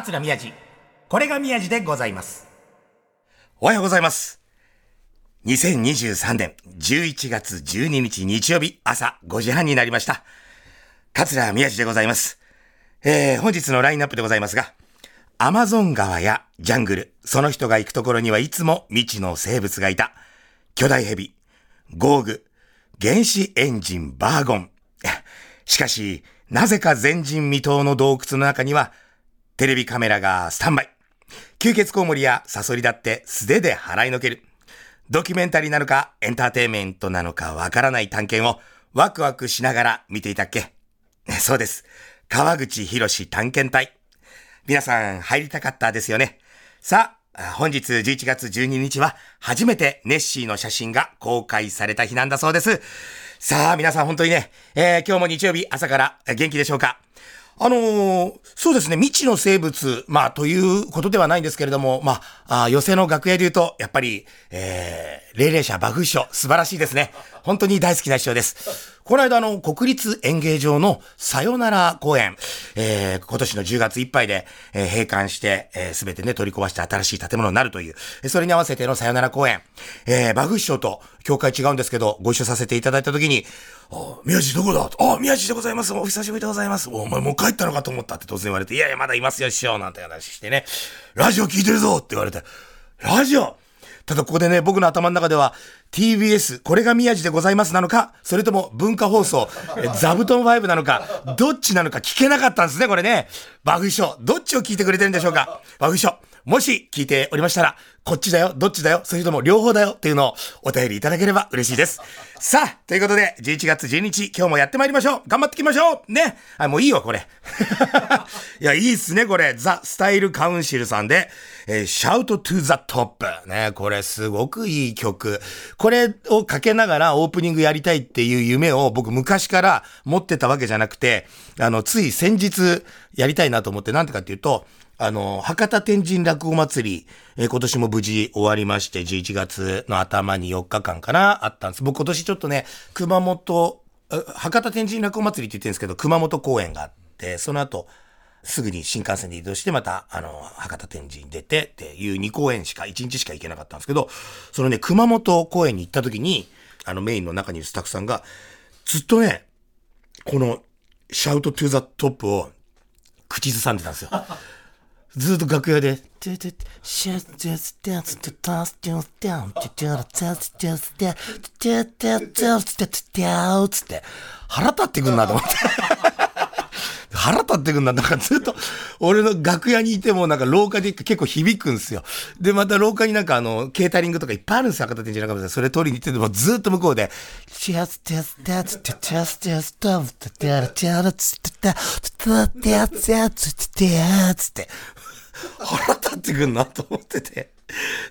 桂宮治。これが宮治でございます。おはようございます。2023年11月12日日曜日朝5時半になりました。桂宮治でございます。えー、本日のラインナップでございますが、アマゾン川やジャングル、その人が行くところにはいつも未知の生物がいた。巨大ヘビ、ゴーグ、原子エンジンバーゴン。しかし、なぜか前人未到の洞窟の中には、テレビカメラがスタンバイ。吸血コウモリやサソリだって素手で払いのける。ドキュメンタリーなのかエンターテインメントなのかわからない探検をワクワクしながら見ていたっけそうです。川口博士探検隊。皆さん入りたかったですよね。さあ、本日11月12日は初めてネッシーの写真が公開された日なんだそうです。さあ、皆さん本当にね、えー今日も日曜日朝から元気でしょうかあのーそうですね、未知の生物、まあ、ということではないんですけれども、まあ、あ寄席の楽屋で言うと、やっぱり、えー、霊霊者馬風師匠、素晴らしいですね。本当に大好きな師匠です。この間、あの、国立演芸場のさよなら公演、えー、今年の10月いっぱいで、えー閉館して、えー、全てね、取り壊して新しい建物になるという、えそれに合わせてのさよなら公演、えー、バフ師匠と、教会違うんですけど、ご一緒させていただいたときに、あ、宮地どこだ？あ、宮地でございます。お久しぶりでございます。お前もう帰ったのかと思ったって突然言われて、いやいや、まだいますよ、師匠、なんて話してね。ラジオ聞いてるぞって言われて、ラジオ？ただここでね、僕の頭の中では、TBS、これが宮地でございますなのか、それとも文化放送、え座布団5なのか、どっちなのか聞けなかったんですね、これね。バフ師匠、どっちを聞いてくれてるんでしょうか。バフ師匠、もし聞いておりましたら、こっちだよ、どっちだよ、それとも両方だよっていうのをお便りいただければ嬉しいです。さあ、ということで、11月12日、今日もやってまいりましょう。頑張っていきましょうね。あ、もういいわ、これ。いや、いいっすね、これ。ザ・スタイル・カウンシルさんで、えー、Shout to the Top。ね、これすごくいい曲。これをかけながらオープニングやりたいっていう夢を僕昔から持ってたわけじゃなくて、あの、つい先日やりたいなと思って、なんてかっていうと、あの、博多天神落語祭り、えー今年も無事終わりまして、11月の頭に4日間かな、あったんです。僕今年ちょっとね、熊本、博多天神落語祭りって言ってるんですけど、熊本公演があって、その後、すぐに新幹線で移動して、また、あの、博多天神に出てっていう2公演しか、1日しか行けなかったんですけど、そのね、熊本公演に行った時に、あの、メインの中にいるスタッフさんが、ずっとね、この、 Shout to the Top を口ずさんでたんですよ。ずっと楽屋で、ててシュシュステンステタステンステンテテラテステンステテテテステテテウつって腹立ってくんなと思って。腹立ってくんな。なんかずっと、俺の楽屋にいてもなんか廊下で結構響くんですよ。で、また廊下になんかあの、ケータリングとかいっぱいあるんですよ。博多天神中村それ取りに行っててもずっと向こうで、シュステステステテステステテテラテラツテテテテテテテつって腹立ってくんなと思ってて。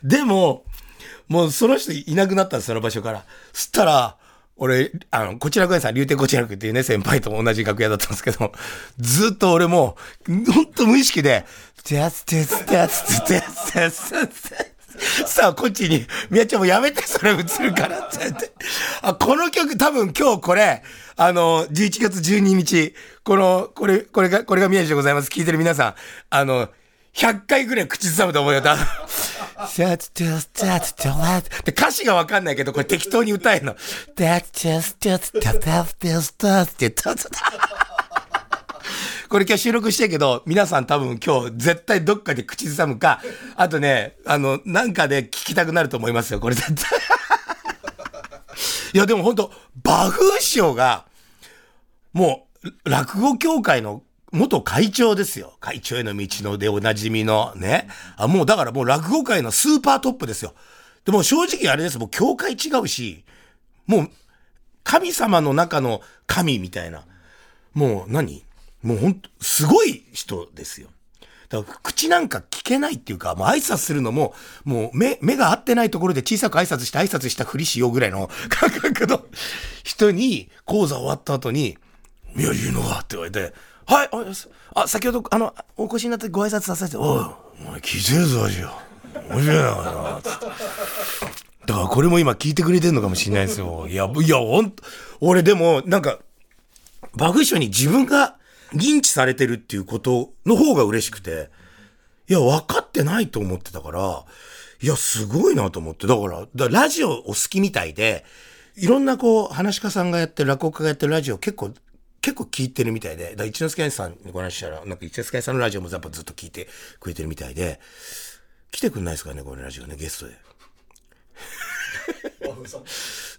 でも、もうその人いなくなったんです、その場所から。そしたら、俺、あの、こちらごやさん、竜亭こちらくっていうね、先輩と同じ楽屋だったんですけど、ずっと俺も、ほんと無意識で、テステステステテステスさあ、こっちに、みやちゃんもやめて、それ映るからって言って。あ、この曲多分今日これ、あの、11月12日、この、これ、これが、これが宮地でございます。聞いてる皆さん、あの、100回ぐらい口ずさむと思うよ。多分歌詞がわかんないけど、これ適当に歌えるの。これ今日収録してるけど、皆さん多分今日絶対どっかで口ずさむか、あとね、あの、なんかで聞きたくなると思いますよ、これ絶対。いや、でも本当バフ師匠が、もう、落語協会の元会長ですよ。会長への道のでおなじみのね。あ、もうだからもう落語界のスーパートップですよ。でも正直あれです。もう協会違うし、もう、神様の中の神みたいな。もう何？もうほんと、すごい人ですよ。だから口なんか聞けないっていうか、もう挨拶するのも、もう目、目が合ってないところで小さく挨拶して挨拶したふりしようぐらいの 感覚の人に、講座終わった後に、宮城のがって言われて、はい、あ、あ先ほど、あの、お越しになってご挨拶させて、おい、お前聞いてるぞ、味よ。面白いな、つって。だからこれも今聞いてくれてるのかもしれないですよ。いや、いや、ほん、俺でも、なんか、バグ書に自分が認知されてるっていうことの方が嬉しくて、いや、分かってないと思ってたから、いや、すごいなと思って。だから、だからラジオお好きみたいで、いろんなこう、話し家さんがやってる、落語家がやってるラジオ結構、結構聞いてるみたいで、だから一之輔兄さんにご話ししたら、なんか一之輔兄さんのラジオもやっぱずっと聞いてくれてるみたいで、来てくんないですかね、このラジオね、ゲストで。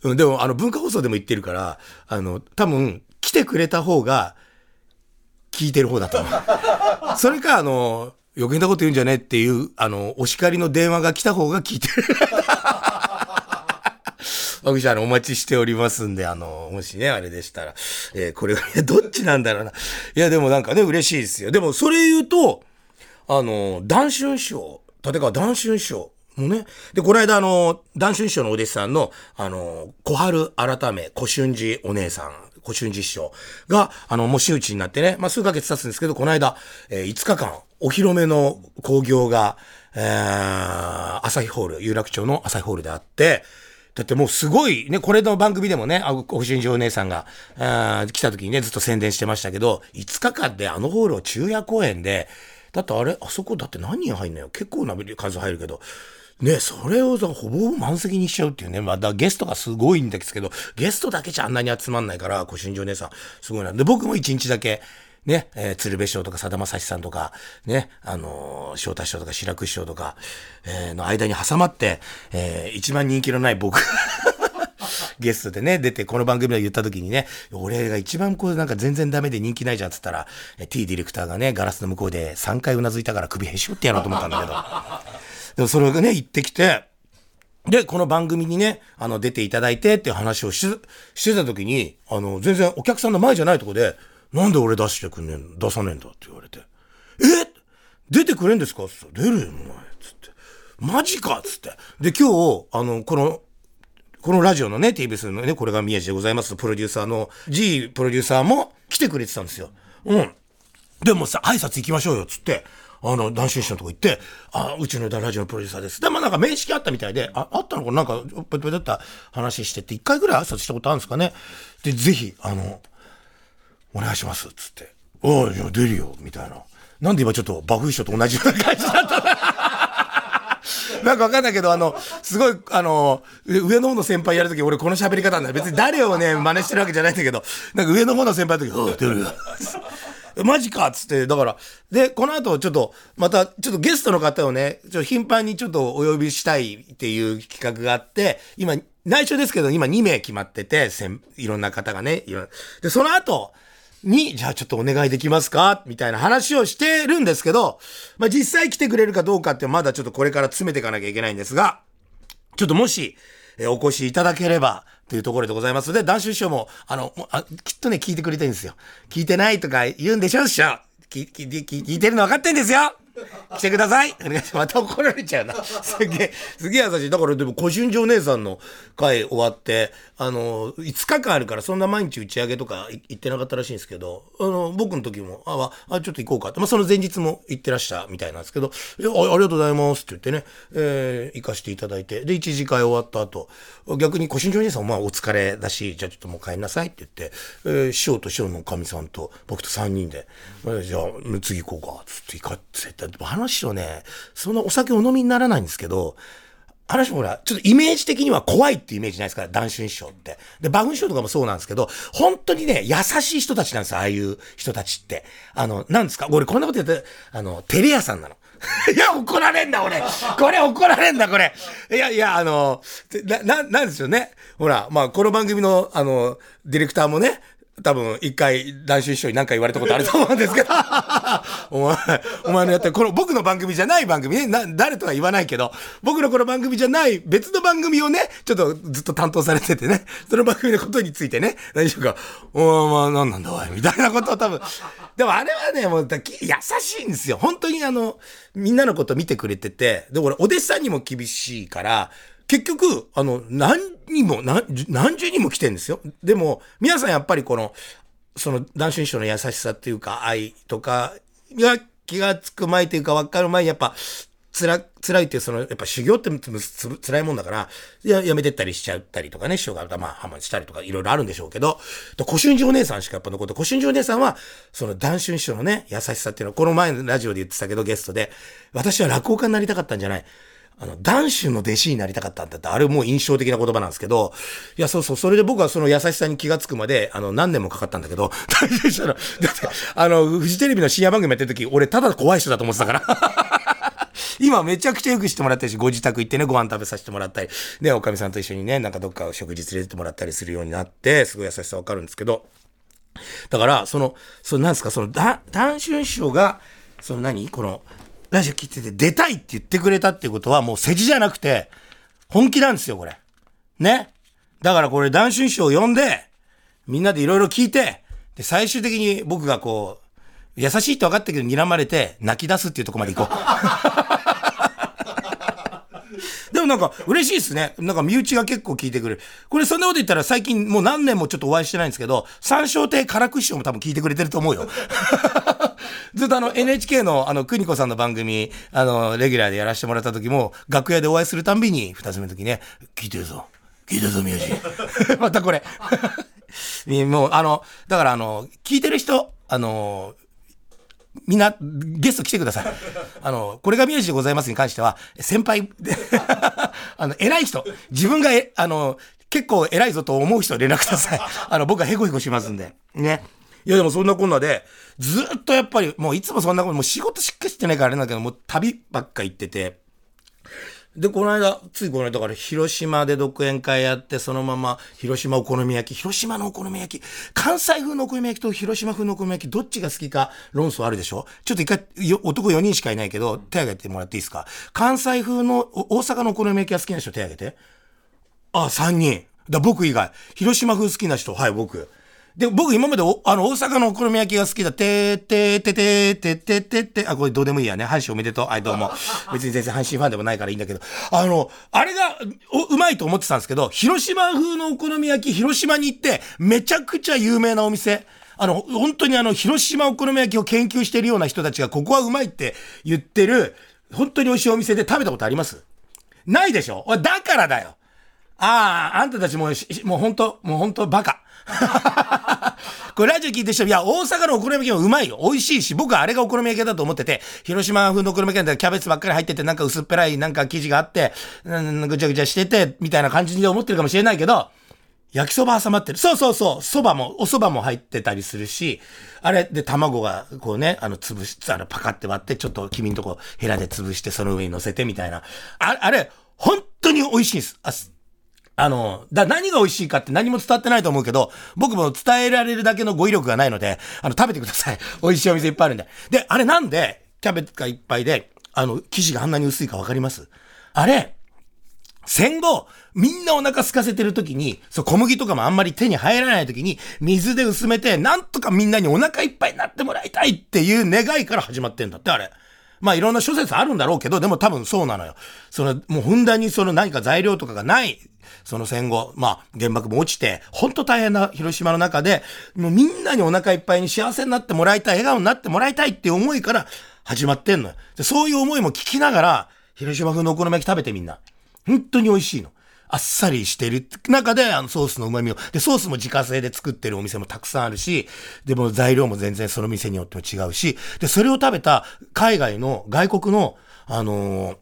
うん、でも、あの、文化放送でも言ってるから、あの、多分、来てくれた方が、聞いてる方だと思う。それか、あの、余計なこと言うんじゃねえっていう、あの、お叱りの電話が来た方が聞いてる。僕じゃあ、お待ちしておりますんで、あの、もしね、あれでしたら、えーこれが、どっちなんだろうな。いや、でもなんかね、嬉しいですよ。でも、それ言うと、あの、談春師匠、立川談春師匠もね、で、この間、あの、談春師匠のお弟子さんの、あの、小春改め、小春寺お姉さん、小春寺師匠が、あの、もう真打ちになってね、まあ、数ヶ月経つんですけど、この間、えー5日間、お披露目の興行が、えー、朝日ホール、有楽町の朝日ホールであって、だってもうすごい、ね、これの番組でもね、あご主人お姉さんが、あ来た時にね、ずっと宣伝してましたけど、5日間であのホールを昼夜公演で、だってあれ、あそこだって何人入んのよ。結構な数入るけど。ね、それをさほぼ満席にしちゃうっていうね。まあ、だゲストがすごいんですけど、ゲストだけじゃあんなに集まんないから、ご主人お姉さん、すごいな。で、僕も1日だけ、ね、えー鶴瓶師匠とかさだまさしさんとか、ね、あのー翔太師匠とか志らく師匠とか、えーの間に挟まって、えー一番人気のない僕、ゲストでね、出て、この番組で言った時にね、俺が一番こう、なんか全然ダメで人気ないじゃんっつったら、T ディレクターがね、ガラスの向こうで3回うなずいたから首へし折ってやろうと思ったんだけど。でもそれがね、言ってきて、で、この番組にね、あの、出ていただいてっていう話をししてた時に、あの、全然お客さんの前じゃないとこで、なんで俺出してくんねん、出さねえんだって言われて、え？出てくれんですか？つって、出るよ、お前。つって。マジか？つって。で、今日、あの、この、このラジオのね、TBS のね、これが宮地でございますプロデューサーの G プロデューサーも来てくれてたんですよ。うん。でもさ、挨拶行きましょうよ、つって。あの、男子師のとこ行って、あ、うちのラジオのプロデューサーです。で、まあなんか面識あったみたいで、あ、あったのかな？んか、ぺぺだった話してって、一回ぐらい挨拶したことあるんですかね？で、ぜひ、あの、お願いします、つって。おい、じゃ出るよ、みたいな。なんで今ちょっと、バフ師匠と同じような感じだった なんかわかんないけど、あの、すごい、あの、上の方の先輩やるとき、俺この喋り方なんだ。別に誰をね、真似してるわけじゃないんだけど、なんか上の方の先輩のとき、おい、出るよ。マジかっつって、だから、で、この後ちょっと、また、ちょっとゲストの方をね、ちょっと頻繁にちょっとお呼びしたいっていう企画があって、今、内緒ですけど、今2名決まってて、いろんな方がね、いろで、その後、に、じゃあちょっとお願いできますか？みたいな話をしてるんですけど、まあ、実際来てくれるかどうかってまだちょっとこれから詰めていかなきゃいけないんですが、ちょっともし、えお越しいただければ、というところでございますので、男子師匠も、あの、あきっとね、聞いてくれてるんですよ。聞いてないとか言うんでしょ、師匠。聞聞聞いてるの分かってんですよ来てくださいます。また怒られちゃうな。すげえ、すげえ優しい。だからでも、小春城姉さんの会終わって、あの、5日間あるから、そんな毎日打ち上げとか行ってなかったらしいんですけど、あの、僕の時も、あ、あちょっと行こうかって、まあ、その前日も行ってらしゃみたいなんですけど、いやあありがとうございますって言ってね、えー行かしていただいて、で、一次会終わった後、逆に小春城姉さんまあお疲れだし、じゃあちょっともう帰んなさいって言って、えー師匠と師匠のおかみさんと僕と3人で、じゃあ次行こうか、つって行かって言って、話をね、そんなお酒お飲みにならないんですけど、話もほら、ちょっとイメージ的には怖いってイメージないですか、談春師匠って。で、馬群師匠とかもそうなんですけど、本当にね、優しい人たちなんですよ、ああいう人たちって。あの、なんですか？俺こんなこと言って、あの、テレ屋さんなの。いや、怒られんだ、俺。これ怒られんだ、これ。いや、いや、あの、な、な、なんですよね。ほら、まあ、この番組の、あの、ディレクターもね、多分、一回、男子師匠に何か言われたことあると思うんですけど、お前、お前のやってる、この僕の番組じゃない番組ね、な、誰とは言わないけど、僕のこの番組じゃない別の番組をね、ちょっとずっと担当されててね、その番組のことについてね、何しようか、お前、まあ、何なんだおい、みたいなことを多分、でもあれはね、もう、だき優しいんですよ。本当にあの、みんなのこと見てくれてて、で、俺、お弟子さんにも厳しいから、結局、あの、何人も、何何十人も来てんですよ。でも、皆さんやっぱりこの、その、男子師匠の優しさっていうか、愛とかが気がつく前というか分かる前にやっぱ、つら、辛いっていう、その、やっぱ修行ってつつ辛いもんだから、や、やめてったりしちゃったりとかね、師匠が、まあ、ハマしたりとか、いろいろあるんでしょうけど、で古春寺お姉さんしかやっぱ残って、古春寺お姉さんは、その、談春師匠のね、優しさっていうのは、この前のラジオで言ってたけど、ゲストで、私は落語家になりたかったんじゃない。あの、男子の弟子になりたかったんだって、あれもう印象的な言葉なんですけど、いや、そうそう、それで僕はその優しさに気がつくまで、あの、何年もかかったんだけど、大丈夫したら、だって、あの、フジテレビの深夜番組やってる時、俺ただ怖い人だと思ってたから。今めちゃくちゃよくしてもらったりし、ご自宅行ってね、ご飯食べさせてもらったり、で、おかみさんと一緒にね、なんかどっか食事連れてってもらったりするようになって、すごい優しさわかるんですけど、だから、その、そのなんですか、その、だ、談春師匠が、その何？この、ラジオ聞いてて出たいって言ってくれたっていうことはもう世辞じゃなくて、本気なんですよ、これ。ね。だからこれ、男春師匠を呼んで、みんなでいろいろ聞いて、で、最終的に僕がこう、優しいって分かったけど睨まれて、泣き出すっていうとこまで行こう。なんか嬉しいですね。なんか身内が結構聞いてくれる。これそんなこと言ったら最近もう何年もちょっとお会いしてないんですけど、三笑亭唐久師匠も多分聞いてくれてると思うよ。ずっとあの NHK のあの邦子さんの番組、あの、レギュラーでやらせてもらった時も、楽屋でお会いするたんびに、二つ目の時ね、聞いてるぞ。聞いてるぞ、宮治。またこれ。もう、あの、だからあの、聞いてる人、あの、みんな、ゲスト来てください。あの、これが宮治でございますに関しては、先輩、あの、偉い人、自分が、あの、結構偉いぞと思う人連絡ください。あの、僕はヘコヘコしますんで。ね。いやでもそんなこんなで、ずっとやっぱり、もういつもそんなこと、もう仕事しっかりしてないからあれなんだけど、もう旅ばっか行ってて、で、この間、ついこの間から広島で独演会やって、そのまま広島お好み焼き、広島のお好み焼き、関西風のお好み焼きと広島風のお好み焼き、どっちが好きか論争あるでしょ？ちょっと一回、男4人しかいないけど、手挙げてもらっていいですか？関西風の、大阪のお好み焼きが好きな人手挙げて。あ、3人。だ、僕以外。広島風好きな人、はい、僕。で、僕今までお、あの、大阪のお好み焼きが好きだ。てーてーてーてーてーてーてーあ、これどうでもいいやね。阪神おめでとう。はい、どうも。別に全然阪神ファンでもないからいいんだけど。あの、あれがおうまいと思ってたんですけど、広島風のお好み焼き、広島に行って、めちゃくちゃ有名なお店。あの、本当にあの、広島お好み焼きを研究しているような人たちが、ここはうまいって言ってる、本当に美味しいお店で食べたことあります？ないでしょ？だからだよ。ああ、あんたたちも、もう本当もう本当バカ。これラジオ聞いてる人、いや、大阪のお好み焼きもうまいよ。美味しいし、僕はあれがお好み焼きだと思ってて、広島風のお好み焼きだったらキャベツばっかり入ってて、なんか薄っぺらい、なんか生地があって、ぐちゃぐちゃしてて、みたいな感じで思ってるかもしれないけど、焼きそば挟まってる。そうそうそう。蕎麦も、お蕎麦も入ってたりするし、あれで卵が、こうね、あの、潰し、あの、パカって割って、ちょっと君んとこ、ヘラで潰して、その上に乗せてみたいな。ああれ、本当に美味しいんです。あの、だ何が美味しいかって何も伝わってないと思うけど、僕も伝えられるだけの語彙力がないので、あの、食べてください。美味しいお店いっぱいあるんで。で、あれなんで、キャベツがいっぱいで、あの、生地があんなに薄いかわかります？あれ、戦後、みんなお腹空かせてる時に、そう、小麦とかもあんまり手に入らない時に、水で薄めて、なんとかみんなにお腹いっぱいになってもらいたいっていう願いから始まってんだって、あれ。まあいろんな諸説あるんだろうけど、でも多分そうなのよ。その、もうふんだんにその何か材料とかがない、その戦後、まあ原爆も落ちて、ほんと大変な広島の中で、もうみんなにお腹いっぱいに幸せになってもらいたい、笑顔になってもらいたいっていう思いから始まってんのよ。でそういう思いも聞きながら、広島風のお好み焼き食べてみんな。本当に美味しいの。あっさりしてる中で、あのソースの旨味を。で、ソースも自家製で作ってるお店もたくさんあるし、でも材料も全然その店によっても違うし、で、それを食べた海外の、外国の、あのー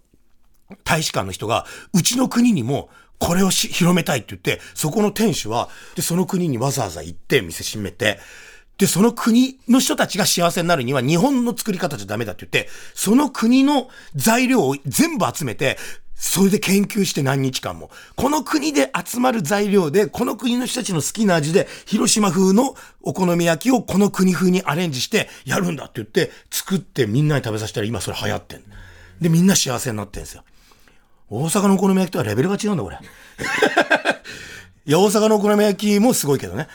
大使館の人が、うちの国にも、これをし広めたいって言って、そこの店主は、で、その国にわざわざ行って、店閉めて、で、その国の人たちが幸せになるには、日本の作り方じゃダメだって言って、その国の材料を全部集めて、それで研究して何日間も。この国で集まる材料で、この国の人たちの好きな味で、広島風のお好み焼きをこの国風にアレンジしてやるんだって言って、作ってみんなに食べさせたら今それ流行ってんで、みんな幸せになってんですよ。大阪のお好み焼きとはレベルが違うんだ、これ。いや、大阪のお好み焼きもすごいけどね。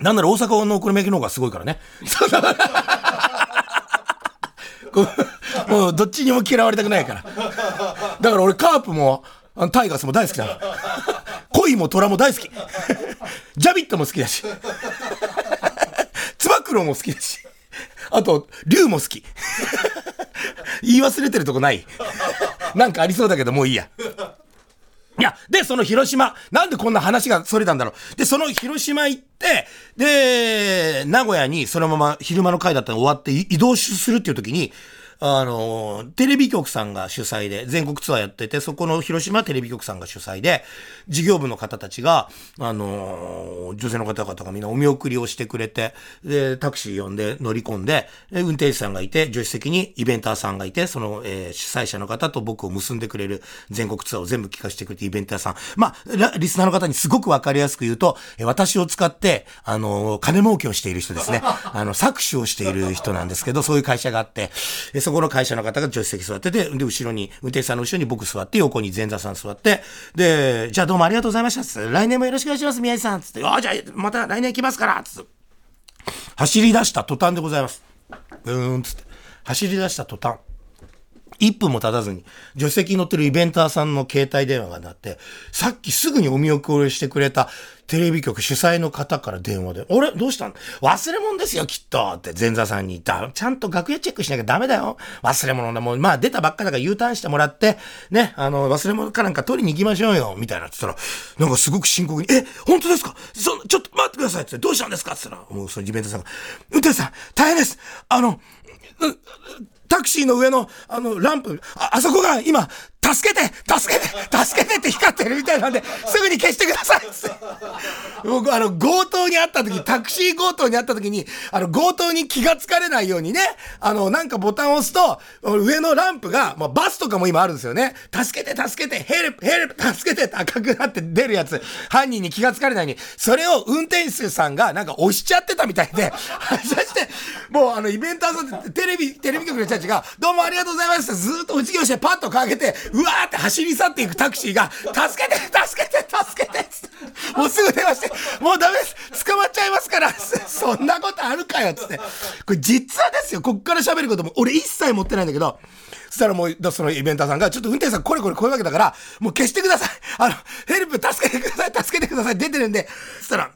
なんなら大阪のお好み焼きの方がすごいからね。もうどっちにも嫌われたくないから。だから俺カープも、タイガースも大好きだの。恋も虎も大好き。ジャビットも好きだし。つば九郎も好きだし。あと、竜も好き。言い忘れてるとこないなんかありそうだけど、もういいや。で、その広島、なんでこんな話がそれたんだろう。で、その広島行って、で、名古屋にそのまま昼間の会だったの終わって移動するっていう時に、あの、テレビ局さんが主催で、全国ツアーやってて、そこの広島テレビ局さんが主催で、事業部の方たちが、あの、女性の方々がみんなお見送りをしてくれて、で、タクシー呼んで乗り込んで、で運転手さんがいて、助手席にイベンターさんがいて、その、えー主催者の方と僕を結んでくれる全国ツアーを全部聞かせてくれてイベンターさん。まあ、リスナーの方にすごくわかりやすく言うと、私を使って、あの、金儲けをしている人ですね。あの、搾取をしている人なんですけど、そういう会社があって、そこの会社の方が助手席座ってて、で、後ろに、運転手さんの後ろに僕座って、横に前座さん座って、で、じゃあどうもありがとうございました。つって来年もよろしくお願いします、宮治さん。つって、ああ、じゃあまた来年来ますから。つって。走り出した途端でございます。うーん、つって。走り出した途端。1分も経たずに、助手席に乗ってるイベンターさんの携帯電話が鳴って、さっきすぐにお見送りしてくれたテレビ局主催の方から電話で、あれ？どうしたん？忘れ物ですよ、きっと。って前座さんに言った。ちゃんと楽屋チェックしなきゃダメだよ。忘れ物でもう、まあ出たばっかだから U ターンしてもらって、ね、あの、忘れ物かなんか取りに行きましょうよ、みたいなって言ったら、なんかすごく深刻に、え、本当ですか？そちょっと待ってくださいって、どうしたんですか？って言ったら、もうそのイベンターさんが、運転手さん、大変です。あの、タクシーの上の、あの、ランプ、あ、あそこが今、助けて助けて助けてって光ってるみたいなんで、すぐに消してくださいっって。僕、あの、強盗にあった時、タクシー強盗にあった時に、あの、強盗に気がつかれないようにね、あの、なんかボタンを押すと、上のランプが、まあ、バスとかも今あるんですよね。助けて助けてヘルプヘルプ助けてって赤くなって出るやつ、犯人に気がつかれないように、それを運転手さんがなんか押しちゃってたみたいで、そして、もうあの、イベンターさんってテレビ、テレビ局の人たちが、どうもありがとうございますってずっと打ち際してパッとかけて、うわーって走り去っていくタクシーが、助けて助けて助けてっつって。もうすぐ電話して、もうダメです。捕まっちゃいますから。そんなことあるかよ。っつって。これ実はですよ、こっから喋ることも、俺一切持ってないんだけど、そしたらもう、そのイベンターさんが、ちょっと運転手さんこれこれこういうわけだから、もう消してください。あの、ヘルプ助けてください、助けてください、出てるんで。そしたら、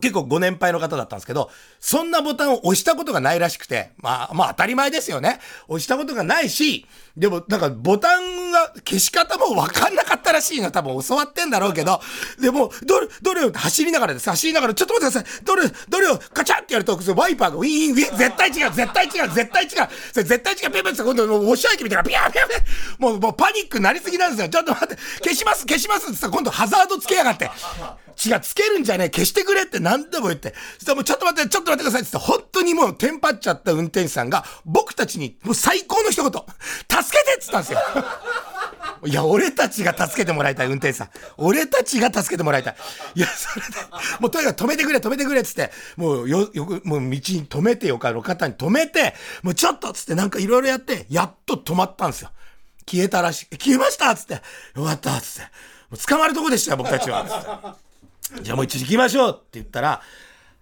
結構ご年配の方だったんですけど、そんなボタンを押したことがないらしくて、まあ、まあ当たり前ですよね。押したことがないし、でもなんかボタンが消し方もわかんなかったらしいの。多分教わってんだろうけど、でも、どれ、どれを走りながらです。走りながら、ちょっと待ってください。どれ、どれをカチャってやると、ワイパーがウィーン、ウィーン、絶対違う、絶対違う、絶対違う、それ絶対違う、ペペって今度、もうウォッシャー液みたいな、ピャーピャーピャーもう、もうパニックなりすぎなんですよ。ちょっと待って、消します、消しますって言ったら今度ハザードつけやがって。違う、つけるんじゃねえ、消してくれって何でも言って。そしたらもうちょっと待って、ちょっと待ってくださいって言って、本当にもうテンパっちゃった運転手さんが、僕たちにもう最高の一言、助けてって言ったんですよ。いや、俺たちが助けてもらいたい、運転手さん。俺たちが助けてもらいたい。いや、それで、もうとにかく止めてくれ、止めてくれつって、もうよ、よく、もう道に止めてよかの方に止めて、もうちょっとつってなんかいろいろやって、やっと止まったんですよ。消えたらしい。消えましたつって。よかったつって。もう捕まるとこでしたよ、僕たちは。じゃあもう一時行きましょうって言ったら、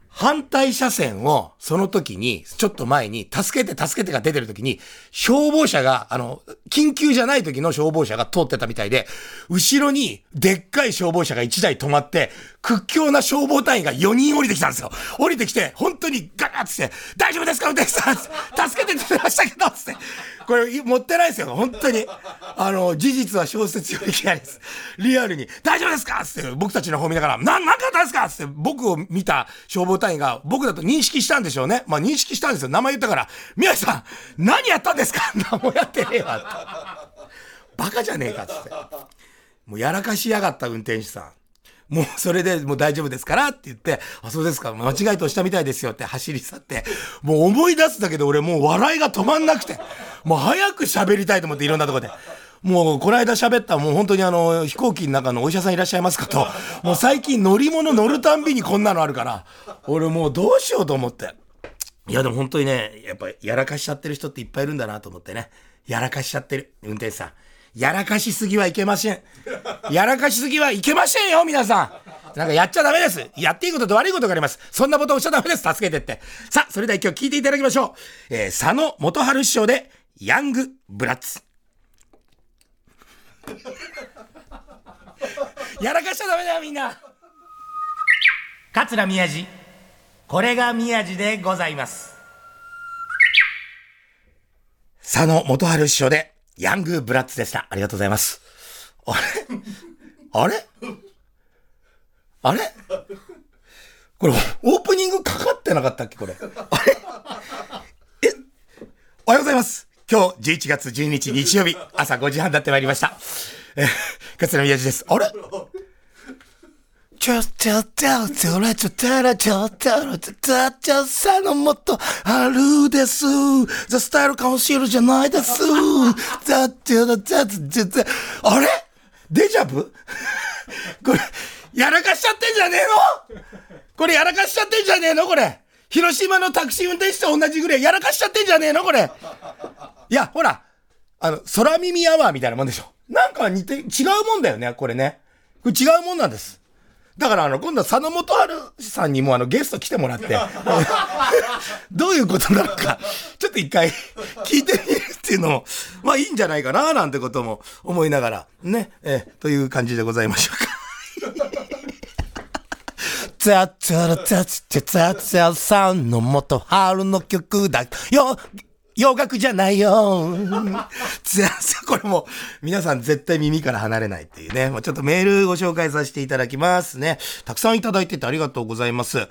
反対車線を、その時に、ちょっと前に、助けて助けてが出てる時に、消防車が、あの、緊急じゃない時の消防車が通ってたみたいで、後ろに、でっかい消防車が1台止まって、屈強な消防隊員が4人降りてきたんですよ。降りてきて、本当にガガッつって、大丈夫ですか？運転手さん助けてってましたけどつって。これ、持ってないですよ。本当に。あの、事実は小説より嫌いです。リアルに、大丈夫ですか？って、僕たちの方見ながら、な、なんかあったんですか？って、僕を見た消防隊員が、僕だと認識したんでしょうね。まあ、認識したんですよ。名前言ったから、宮治さん、何やったんですか？何もやってねえわって。バカじゃねえかつって。もうやらかしやがった運転手さん。もうそれでもう大丈夫ですから？って言って、あ、そうですか、間違いとしたみたいですよって走り去って、もう思い出すだけで俺もう笑いが止まんなくて、もう早く喋りたいと思っていろんなとこで。もうこの間喋ったもう本当にあの飛行機の中のお医者さんいらっしゃいますかと、もう最近乗り物乗るたんびにこんなのあるから、俺もうどうしようと思って。いやでも本当にね、やっぱやらかしちゃってる人っていっぱいいるんだなと思ってね。やらかしちゃってる、運転手さん。やらかしすぎはいけません。やらかしすぎはいけませんよ、皆さん。なんかやっちゃダメです。やっていいことと悪いことがあります。そんなことをしゃダメです。助けてって。さあ、それでは今日聞いていただきましょう。えー、佐野元春師匠で、ヤングブラッツ。やらかしちゃダメだよ、みんな。桂宮治これが宮治でございます佐野元春師匠で、ヤングブラッツでした。ありがとうございます。あれ？あれ？あれ？これ、オープニングかかってなかったっけ？これ。あれ？え？おはようございます。今日11月12日日曜日、朝5時半になってまいりました。えー、桂宮治です。あれ？ちょっとととらちょたらちょたらちょたちょさのもっとあるです。ザスタイルカウンシルじゃないです。ザちょだザザザあれデジャブこれ、やらかしちゃってんじゃねえのこれやらかしちゃってんじゃねえのこれ。広島のタクシー運転手と同じぐらいやらかしちゃってんじゃねえのこれ。いや、ほら、あの、空耳アワーみたいなもんでしょ。なんか似て、違うもんだよね、これね。これ違うもんなんです。だから、あの、今度は佐野元春さんにもあの、ゲスト来てもらって、どういうことなのか、ちょっと一回聞いてみるっていうのも、まあいいんじゃないかな、なんてことも思いながら、ね、えという感じでございましょうか。ザザラザザザザさんのもと春の曲だよ洋楽じゃないよ。これも、皆さん絶対耳から離れないっていうね。ちょっとメールご紹介させていただきますね。たくさんいただいててありがとうございます。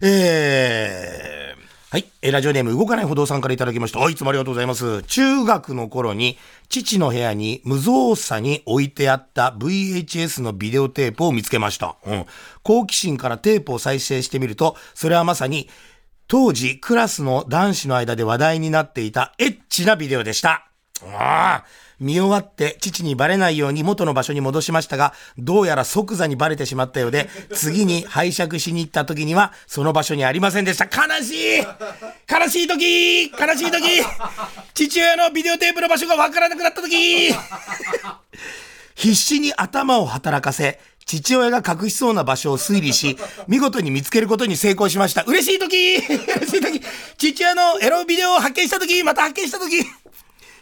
えー、はい。えラジオネーム動かない歩道さんからいただきました。あいつもありがとうございます。中学の頃に、父の部屋に無造作に置いてあった VHS のビデオテープを見つけました。うん。好奇心からテープを再生してみると、それはまさに、当時クラスの男子の間で話題になっていたエッチなビデオでした。ああ、見終わって父にバレないように元の場所に戻しましたが、どうやら即座にバレてしまったようで、次に拝借しに行った時には、その場所にありませんでした。悲しい悲しい時悲しい時父親のビデオテープの場所がわからなくなった時必死に頭を働かせ、父親が隠しそうな場所を推理し、見事に見つけることに成功しました。嬉しい時 嬉しい時父親のエロビデオを発見した時また発見した時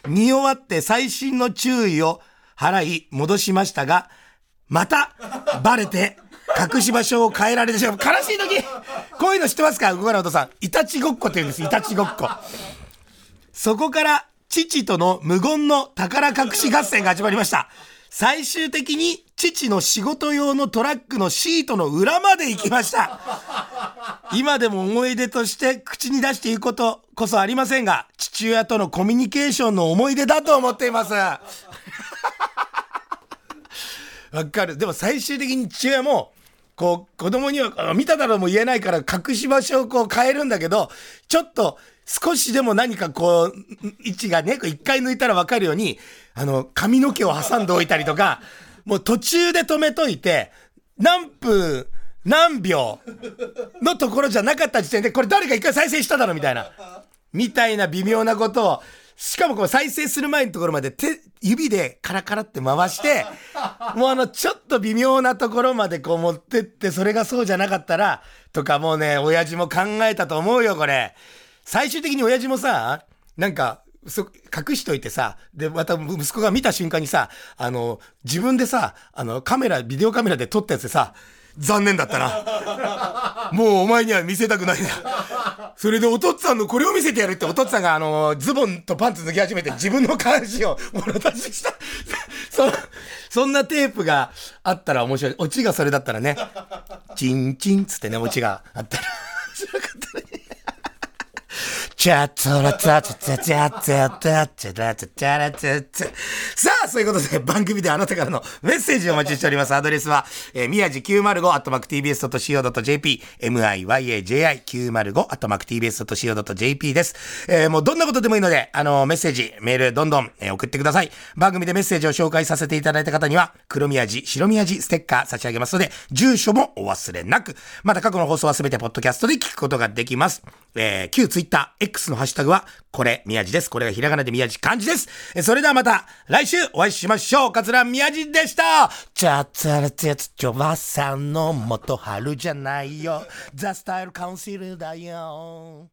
見終わって最新の注意を払い戻しましたが、またバレて隠し場所を変えられてしまう。悲しい時こういうの知ってますか？動かないお父さん。いたちごっこって言うんです。いたちごっこ。そこから父との無言の宝隠し合戦が始まりました。最終的に父の仕事用のトラックのシートの裏まで行きました。今でも思い出として口に出していくことこそありませんが、父親とのコミュニケーションの思い出だと思っています。わかる。でも最終的に父親も、こう、子供には、見ただろうも言えないから隠し場所をこう変えるんだけど、ちょっと少しでも何かこう、位置がね、一回抜いたらわかるように、あの、髪の毛を挟んでおいたりとか、もう途中で止めといて、何分、何秒のところじゃなかった時点で、これ誰か一回再生しただろみたいな。みたいな微妙なことを、しかもこう再生する前のところまで手、指でカラカラって回して、もうあの、ちょっと微妙なところまでこう持ってって、それがそうじゃなかったら、とかもうね、親父も考えたと思うよ、これ。最終的に親父もさ、なんか、隠しといてさ、で、また息子が見た瞬間にさ、あの、自分でさ、あの、カメラ、ビデオカメラで撮ったやつでさ、残念だったな。もうお前には見せたくないんだ。それでお父っつぁんのこれを見せてやるってお父っつぁんがあの、ズボンとパンツ脱ぎ始めて自分の下半身を もろ出しした。そ、そんなテープがあったら面白い。オチがそれだったらね、チンチンつってね、オチがあったら面白かったね。チャットラチャチャチャチャチャチャチャラチャチャラチャチャさあ、そういうことで番組であなたからのメッセージをお待ちしております。アドレスは、えー、宮地905、アットマーク tbs.co.jp、miyaji905、アットマーク tbs.co.jp です。えーもうどんなことでもいいので、あの、メッセージ、メール、どんどん、えー送ってください。番組でメッセージを紹介させていただいた方には、黒宮地、白宮地ステッカー差し上げますので、住所もお忘れなく。また過去の放送はすべてポッドキャストで聞くことができます。えー、旧ツイッター、X のハッシュタグは、これ、宮地です。これがひらがなで宮地漢字です。えそれではまた、来週お会いしましょう。桂宮地でしたチャチャラチャチャばさんの元春じゃないよザスタイルカウンシルだよ